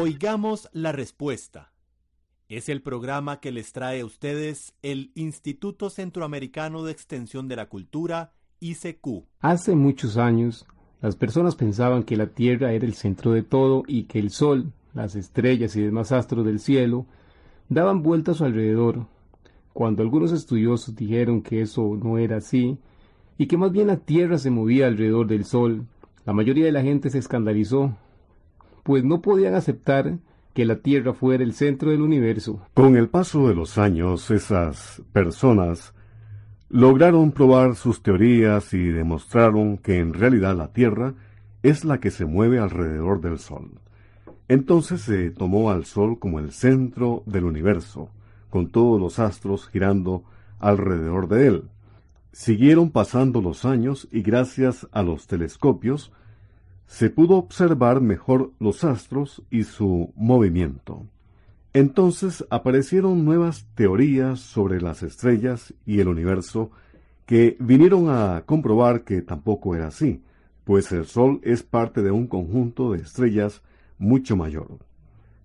Oigamos la respuesta. Es el programa que les trae a ustedes el Instituto Centroamericano de Extensión de la Cultura, ICQ. Hace muchos años, las personas pensaban que la Tierra era el centro de todo y que el Sol, las estrellas y demás astros del cielo daban vueltas a su alrededor. Cuando algunos estudiosos dijeron que eso no era así y que más bien la Tierra se movía alrededor del Sol, la mayoría de la gente se escandalizó pues no podían aceptar que la Tierra fuera el centro del universo. Con el paso de los años, esas personas lograron probar sus teorías y demostraron que en realidad la Tierra es la que se mueve alrededor del Sol. Entonces se tomó al Sol como el centro del universo, con todos los astros girando alrededor de él. Siguieron pasando los años y gracias a los telescopios se pudo observar mejor los astros y su movimiento. Entonces aparecieron nuevas teorías sobre las estrellas y el universo que vinieron a comprobar que tampoco era así, pues el Sol es parte de un conjunto de estrellas mucho mayor.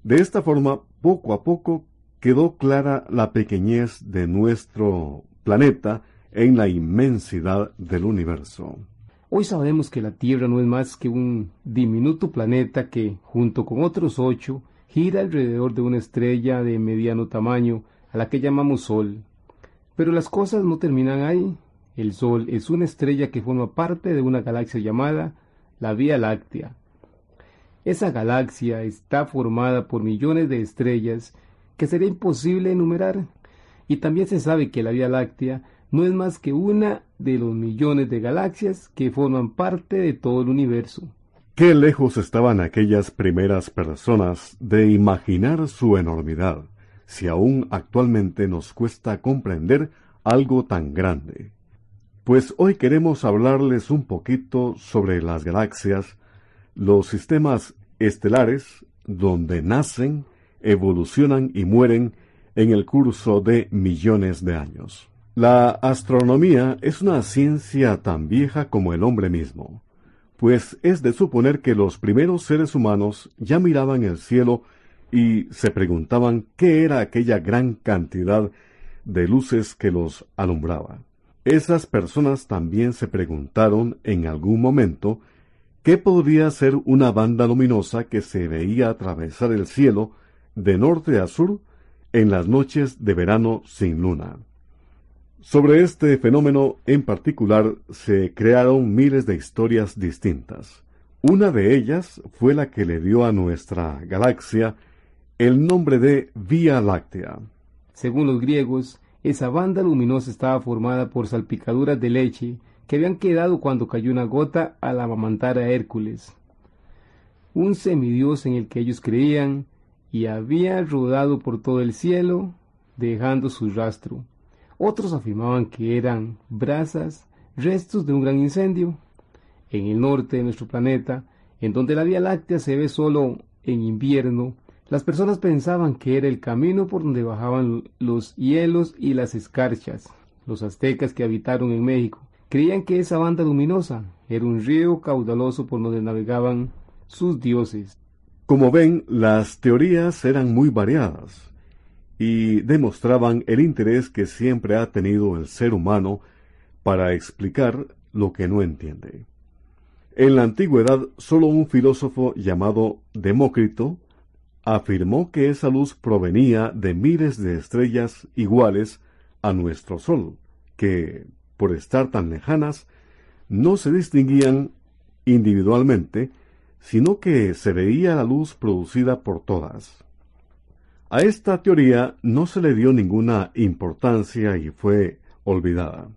De esta forma, poco a poco quedó clara la pequeñez de nuestro planeta en la inmensidad del universo. Hoy sabemos que la Tierra no es más que un diminuto planeta que, junto con otros ocho, gira alrededor de una estrella de mediano tamaño, a la que llamamos Sol. Pero las cosas no terminan ahí. El Sol es una estrella que forma parte de una galaxia llamada la Vía Láctea. Esa galaxia está formada por millones de estrellas que sería imposible enumerar. Y también se sabe que la Vía Láctea no es más que una de los millones de galaxias que forman parte de todo el universo. Qué lejos estaban aquellas primeras personas de imaginar su enormidad, si aún actualmente nos cuesta comprender algo tan grande. Pues hoy queremos hablarles un poquito sobre las galaxias, los sistemas estelares, donde nacen, evolucionan y mueren en el curso de millones de años. La astronomía es una ciencia tan vieja como el hombre mismo, pues es de suponer que los primeros seres humanos ya miraban el cielo y se preguntaban qué era aquella gran cantidad de luces que los alumbraba. Esas personas también se preguntaron en algún momento qué podría ser una banda luminosa que se veía atravesar el cielo de norte a sur en las noches de verano sin luna. Sobre este fenómeno en particular se crearon miles de historias distintas. Una de ellas fue la que le dio a nuestra galaxia el nombre de Vía Láctea. Según los griegos, esa banda luminosa estaba formada por salpicaduras de leche que habían quedado cuando cayó una gota al amamantar a Hércules, un semidios en el que ellos creían y había rodado por todo el cielo, dejando su rastro. Otros afirmaban que eran brasas, restos de un gran incendio. En el norte de nuestro planeta, en donde la Vía Láctea se ve solo en invierno, las personas pensaban que era el camino por donde bajaban los hielos y las escarchas. Los aztecas que habitaron en México creían que esa banda luminosa era un río caudaloso por donde navegaban sus dioses. Como ven, las teorías eran muy variadas y demostraban el interés que siempre ha tenido el ser humano para explicar lo que no entiende. En la antigüedad, solo un filósofo llamado Demócrito afirmó que esa luz provenía de miles de estrellas iguales a nuestro Sol, que, por estar tan lejanas, no se distinguían individualmente, sino que se veía la luz producida por todas. A esta teoría no se le dio ninguna importancia y fue olvidada.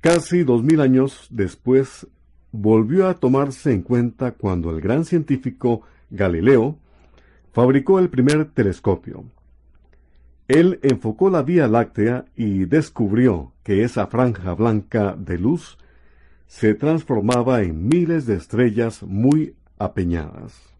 Casi dos mil años después volvió a tomarse en cuenta cuando el gran científico Galileo fabricó el primer telescopio. Él enfocó la Vía Láctea y descubrió que esa franja blanca de luz se transformaba en miles de estrellas muy apeñadas.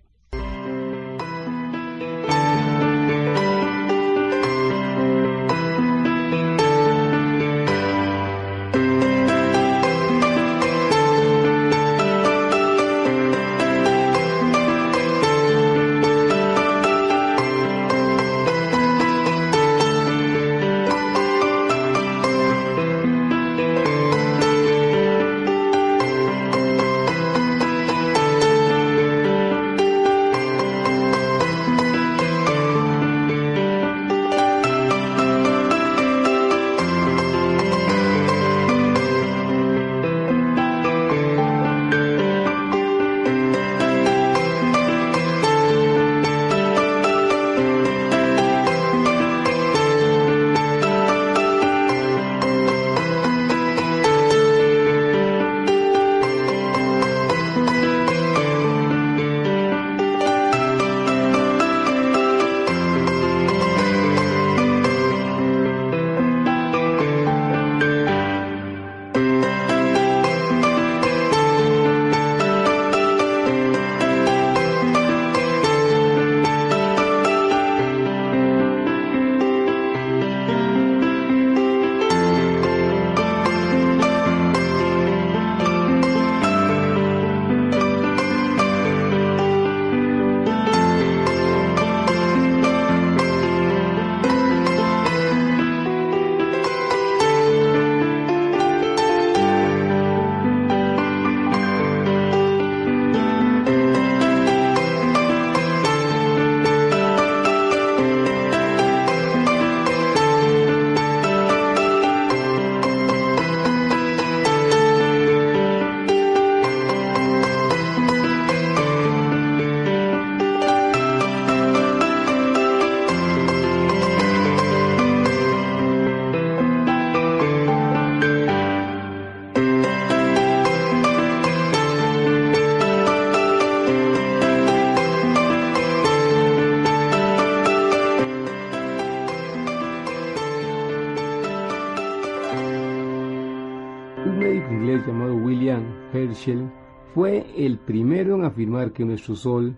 El primero en afirmar que nuestro Sol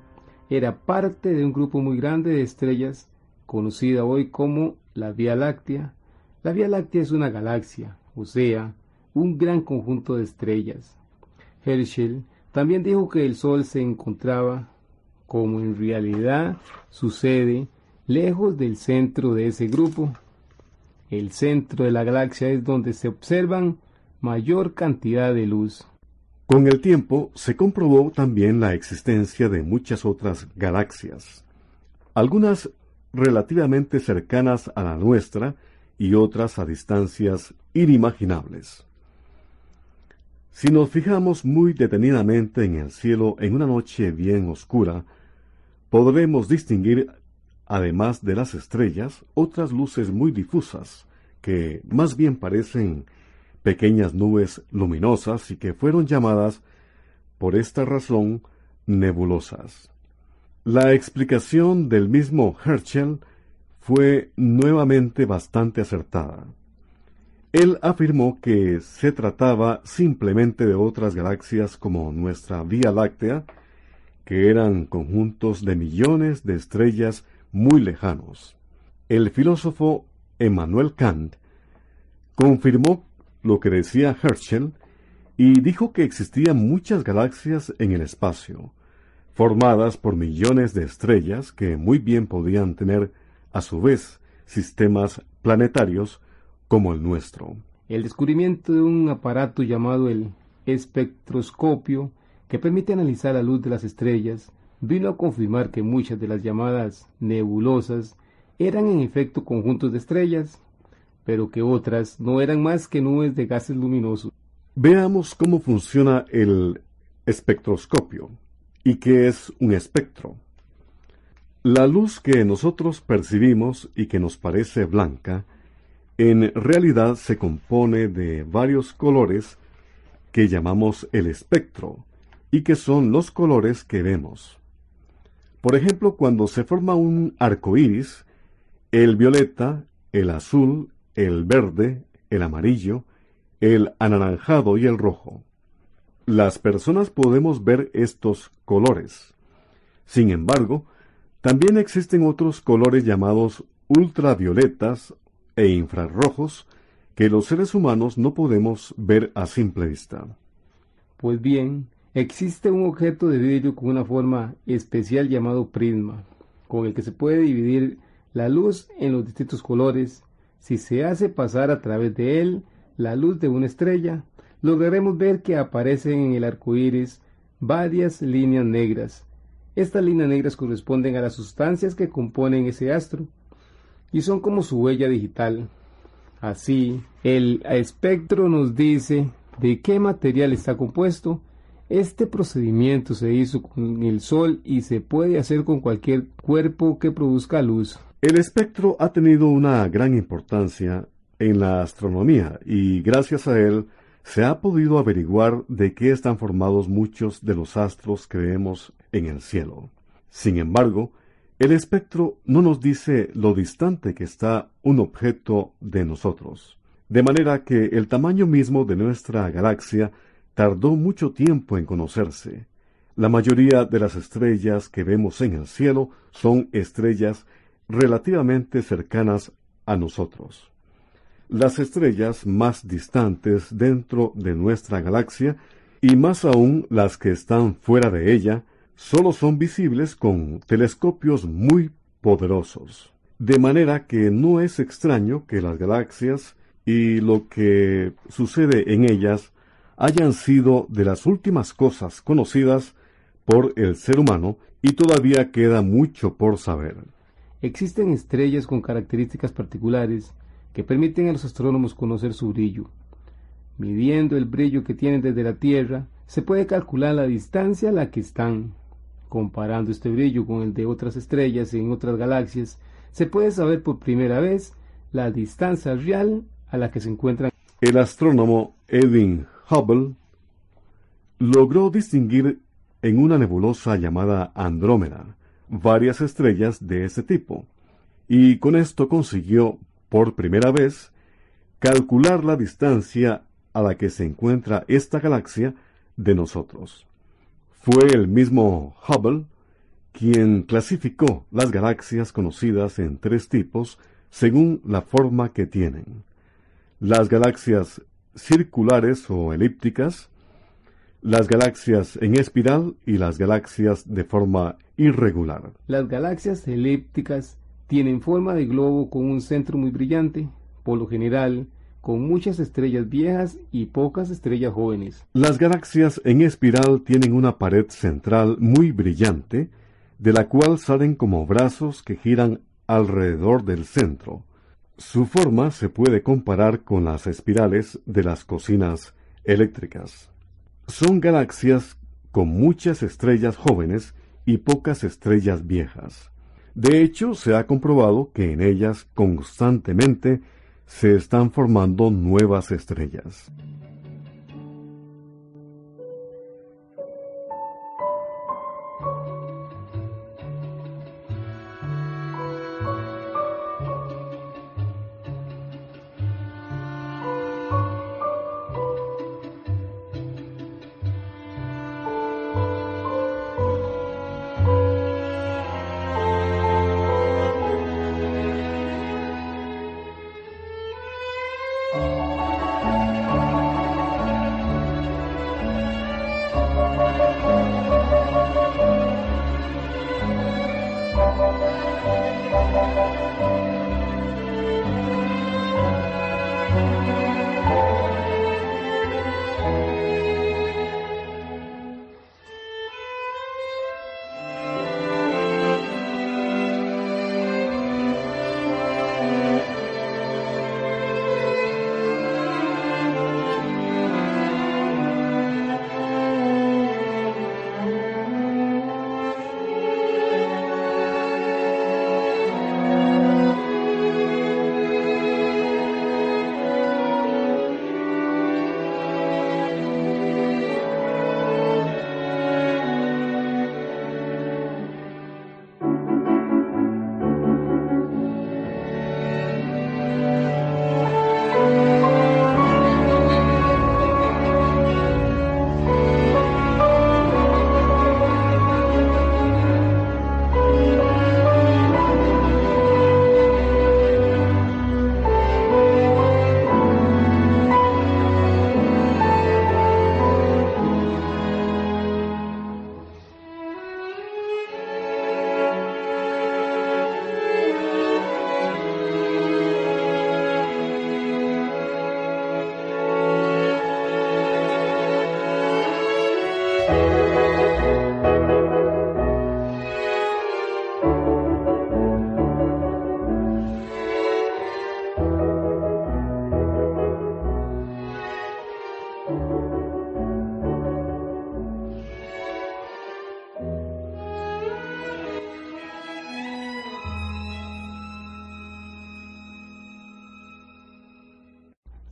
era parte de un grupo muy grande de estrellas conocida hoy como la Vía Láctea. La Vía Láctea es una galaxia, o sea, un gran conjunto de estrellas. Herschel también dijo que el Sol se encontraba, como en realidad sucede, lejos del centro de ese grupo. El centro de la galaxia es donde se observan mayor cantidad de luz. Con el tiempo se comprobó también la existencia de muchas otras galaxias, algunas relativamente cercanas a la nuestra y otras a distancias inimaginables. Si nos fijamos muy detenidamente en el cielo en una noche bien oscura, podremos distinguir, además de las estrellas, otras luces muy difusas, que más bien parecen pequeñas nubes luminosas y que fueron llamadas, por esta razón, nebulosas. La explicación del mismo Herschel fue nuevamente bastante acertada. Él afirmó que se trataba simplemente de otras galaxias como nuestra Vía Láctea, que eran conjuntos de millones de estrellas muy lejanos. El filósofo Emmanuel Kant confirmó lo que decía Herschel y dijo que existían muchas galaxias en el espacio, formadas por millones de estrellas que muy bien podían tener, a su vez, sistemas planetarios como el nuestro. El descubrimiento de un aparato llamado el espectroscopio, que permite analizar la luz de las estrellas, vino a confirmar que muchas de las llamadas nebulosas eran en efecto conjuntos de estrellas, pero que otras no eran más que nubes de gases luminosos. Veamos cómo funciona el espectroscopio y qué es un espectro. La luz que nosotros percibimos y que nos parece blanca, en realidad se compone de varios colores que llamamos el espectro y que son los colores que vemos. Por ejemplo, cuando se forma un arco iris, el violeta, el azul, el verde, el amarillo, el anaranjado y el rojo. Las personas podemos ver estos colores. Sin embargo, también existen otros colores llamados ultravioletas e infrarrojos que los seres humanos no podemos ver a simple vista. Pues bien, existe un objeto de vidrio con una forma especial llamado prisma, con el que se puede dividir la luz en los distintos colores. Si se hace pasar a través de él la luz de una estrella, lograremos ver que aparecen en el arco iris varias líneas negras. Estas líneas negras corresponden a las sustancias que componen ese astro y son como su huella digital. Así, el espectro nos dice de qué material está compuesto. Este procedimiento se hizo con el Sol y se puede hacer con cualquier cuerpo que produzca luz. El espectro ha tenido una gran importancia en la astronomía y gracias a él se ha podido averiguar de qué están formados muchos de los astros que vemos en el cielo. Sin embargo, el espectro no nos dice lo distante que está un objeto de nosotros, de manera que el tamaño mismo de nuestra galaxia tardó mucho tiempo en conocerse. La mayoría de las estrellas que vemos en el cielo son estrellas relativamente cercanas a nosotros. Las estrellas más distantes dentro de nuestra galaxia, y más aún las que están fuera de ella, solo son visibles con telescopios muy poderosos. De manera que no es extraño que las galaxias y lo que sucede en ellas hayan sido de las últimas cosas conocidas por el ser humano y todavía queda mucho por saber. Existen estrellas con características particulares que permiten a los astrónomos conocer su brillo. Midiendo el brillo que tienen desde la Tierra, se puede calcular la distancia a la que están. Comparando este brillo con el de otras estrellas en otras galaxias, se puede saber por primera vez la distancia real a la que se encuentran. El astrónomo Edwin Hubble logró distinguir en una nebulosa llamada Andrómeda varias estrellas de ese tipo, y con esto consiguió, por primera vez, calcular la distancia a la que se encuentra esta galaxia de nosotros. Fue el mismo Hubble quien clasificó las galaxias conocidas en tres tipos según la forma que tienen. Las galaxias circulares o elípticas, las galaxias en espiral y las galaxias de forma irregular. Las galaxias elípticas tienen forma de globo con un centro muy brillante, por lo general con muchas estrellas viejas y pocas estrellas jóvenes. Las galaxias en espiral tienen una pared central muy brillante, de la cual salen como brazos que giran alrededor del centro. Su forma se puede comparar con las espirales de las cocinas eléctricas. Son galaxias con muchas estrellas jóvenes y pocas estrellas viejas. De hecho, se ha comprobado que en ellas constantemente se están formando nuevas estrellas.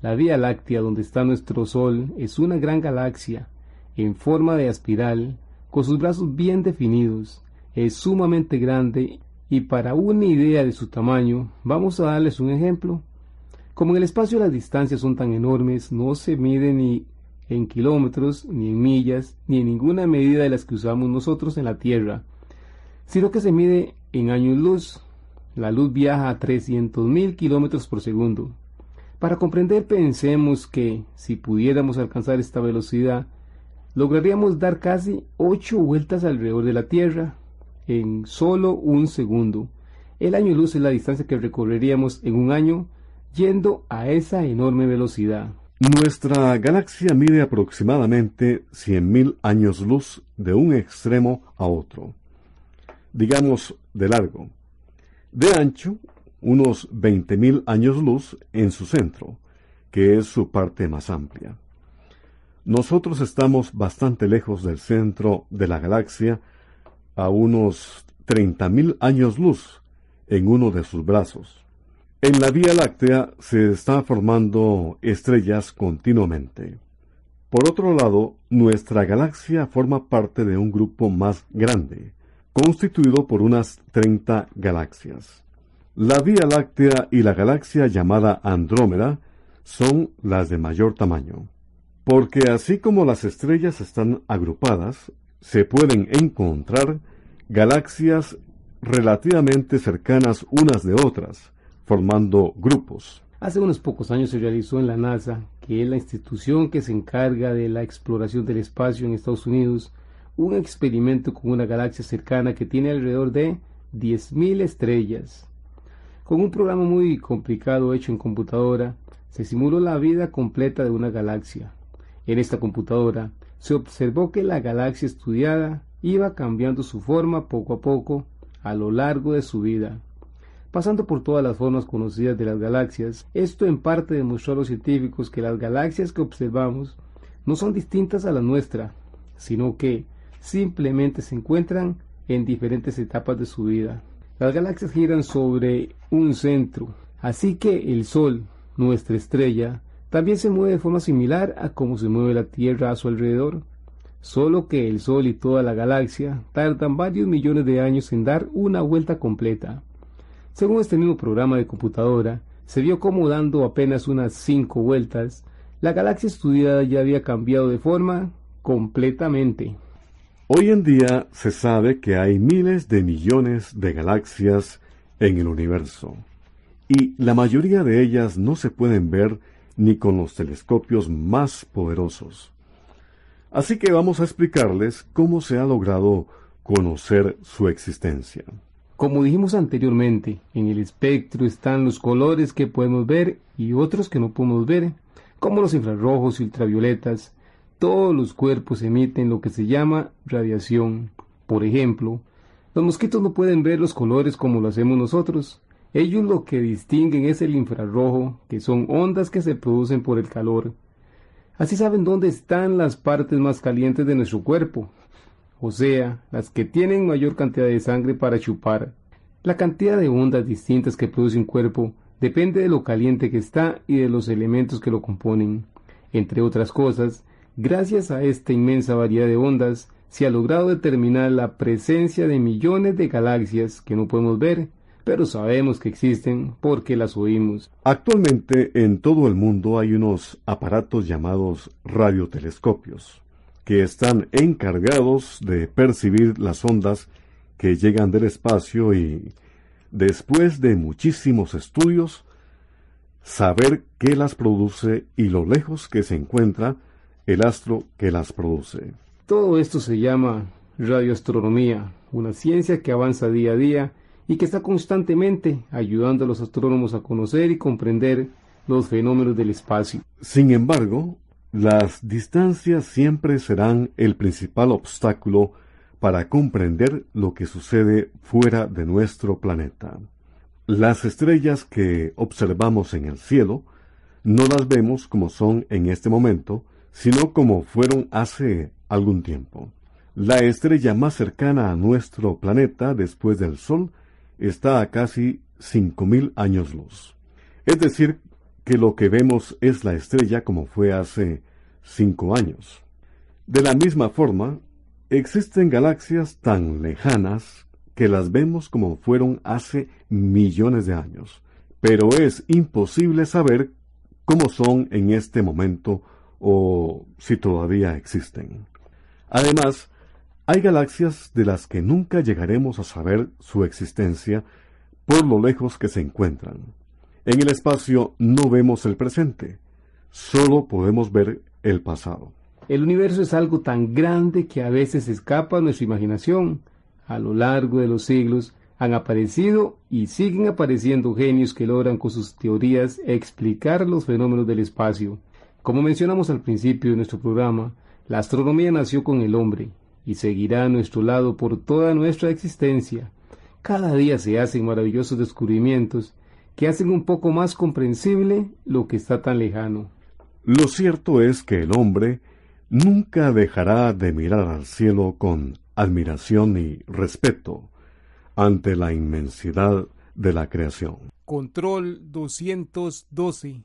La Vía Láctea, donde está nuestro Sol, es una gran galaxia en forma de espiral, con sus brazos bien definidos. Es sumamente grande y para una idea de su tamaño, vamos a darles un ejemplo. Como en el espacio las distancias son tan enormes, no se mide ni en kilómetros, ni en millas, ni en ninguna medida de las que usamos nosotros en la Tierra, sino que se mide en años luz. La luz viaja a 300.000 kilómetros por segundo. Para comprender, pensemos que si pudiéramos alcanzar esta velocidad, lograríamos dar casi 8 vueltas alrededor de la Tierra en solo un segundo. El año luz es la distancia que recorreríamos en un año yendo a esa enorme velocidad. Nuestra galaxia mide aproximadamente 100.000 años luz de un extremo a otro, digamos de largo, de ancho unos 20.000 años luz en su centro, que es su parte más amplia. Nosotros estamos bastante lejos del centro de la galaxia, a unos 30.000 años luz en uno de sus brazos. En la Vía Láctea se están formando estrellas continuamente. Por otro lado, nuestra galaxia forma parte de un grupo más grande, constituido por unas 30 galaxias. La Vía Láctea y la galaxia llamada Andrómeda son las de mayor tamaño, porque así como las estrellas están agrupadas, se pueden encontrar galaxias relativamente cercanas unas de otras, formando grupos. Hace unos pocos años se realizó en la NASA, que es la institución que se encarga de la exploración del espacio en Estados Unidos, un experimento con una galaxia cercana que tiene alrededor de 10.000 estrellas. Con un programa muy complicado hecho en computadora, se simuló la vida completa de una galaxia. En esta computadora se observó que la galaxia estudiada iba cambiando su forma poco a poco a lo largo de su vida pasando por todas las formas conocidas de las galaxias. Esto en parte demostró a los científicos que las galaxias que observamos no son distintas a la nuestra, sino que simplemente se encuentran en diferentes etapas de su vida. Las galaxias giran sobre un centro, así que el Sol, nuestra estrella, también se mueve de forma similar a cómo se mueve la Tierra a su alrededor, solo que el Sol y toda la galaxia tardan varios millones de años en dar una vuelta completa. Según este mismo programa de computadora, se vio como dando apenas unas cinco vueltas, la galaxia estudiada ya había cambiado de forma completamente. Hoy en día se sabe que hay miles de millones de galaxias en el universo, y la mayoría de ellas no se pueden ver ni con los telescopios más poderosos. Así que vamos a explicarles cómo se ha logrado conocer su existencia. Como dijimos anteriormente, en el espectro están los colores que podemos ver y otros que no podemos ver, como los infrarrojos y ultravioletas. Todos los cuerpos emiten lo que se llama radiación. Por ejemplo, los mosquitos no pueden ver los colores como lo hacemos nosotros. Ellos lo que distinguen es el infrarrojo, que son ondas que se producen por el calor. Así saben dónde están las partes más calientes de nuestro cuerpo, o sea, las que tienen mayor cantidad de sangre para chupar. La cantidad de ondas distintas que produce un cuerpo depende de lo caliente que está y de los elementos que lo componen. Entre otras cosas, gracias a esta inmensa variedad de ondas, se ha logrado determinar la presencia de millones de galaxias que no podemos ver, pero sabemos que existen porque las oímos. Actualmente en todo el mundo hay unos aparatos llamados radiotelescopios que están encargados de percibir las ondas que llegan del espacio y, después de muchísimos estudios, saber qué las produce y lo lejos que se encuentra el astro que las produce. Todo esto se llama radioastronomía, una ciencia que avanza día a día y que está constantemente ayudando a los astrónomos a conocer y comprender los fenómenos del espacio. Sin embargo, las distancias siempre serán el principal obstáculo para comprender lo que sucede fuera de nuestro planeta. Las estrellas que observamos en el cielo no las vemos como son en este momento, sino como fueron hace algún tiempo. La estrella más cercana a nuestro planeta después del Sol está a casi 5.000 años luz. Es decir, que lo que vemos es la estrella como fue hace cinco años. De la misma forma, existen galaxias tan lejanas que las vemos como fueron hace millones de años, pero es imposible saber cómo son en este momento o si todavía existen. Además, hay galaxias de las que nunca llegaremos a saber su existencia por lo lejos que se encuentran. En el espacio no vemos el presente, solo podemos ver el pasado. El universo es algo tan grande que a veces escapa a nuestra imaginación. A lo largo de los siglos han aparecido y siguen apareciendo genios que logran con sus teorías explicar los fenómenos del espacio. Como mencionamos al principio de nuestro programa, la astronomía nació con el hombre y seguirá a nuestro lado por toda nuestra existencia. Cada día se hacen maravillosos descubrimientos que hacen un poco más comprensible lo que está tan lejano. Lo cierto es que el hombre nunca dejará de mirar al cielo con admiración y respeto ante la inmensidad de la creación. Control 212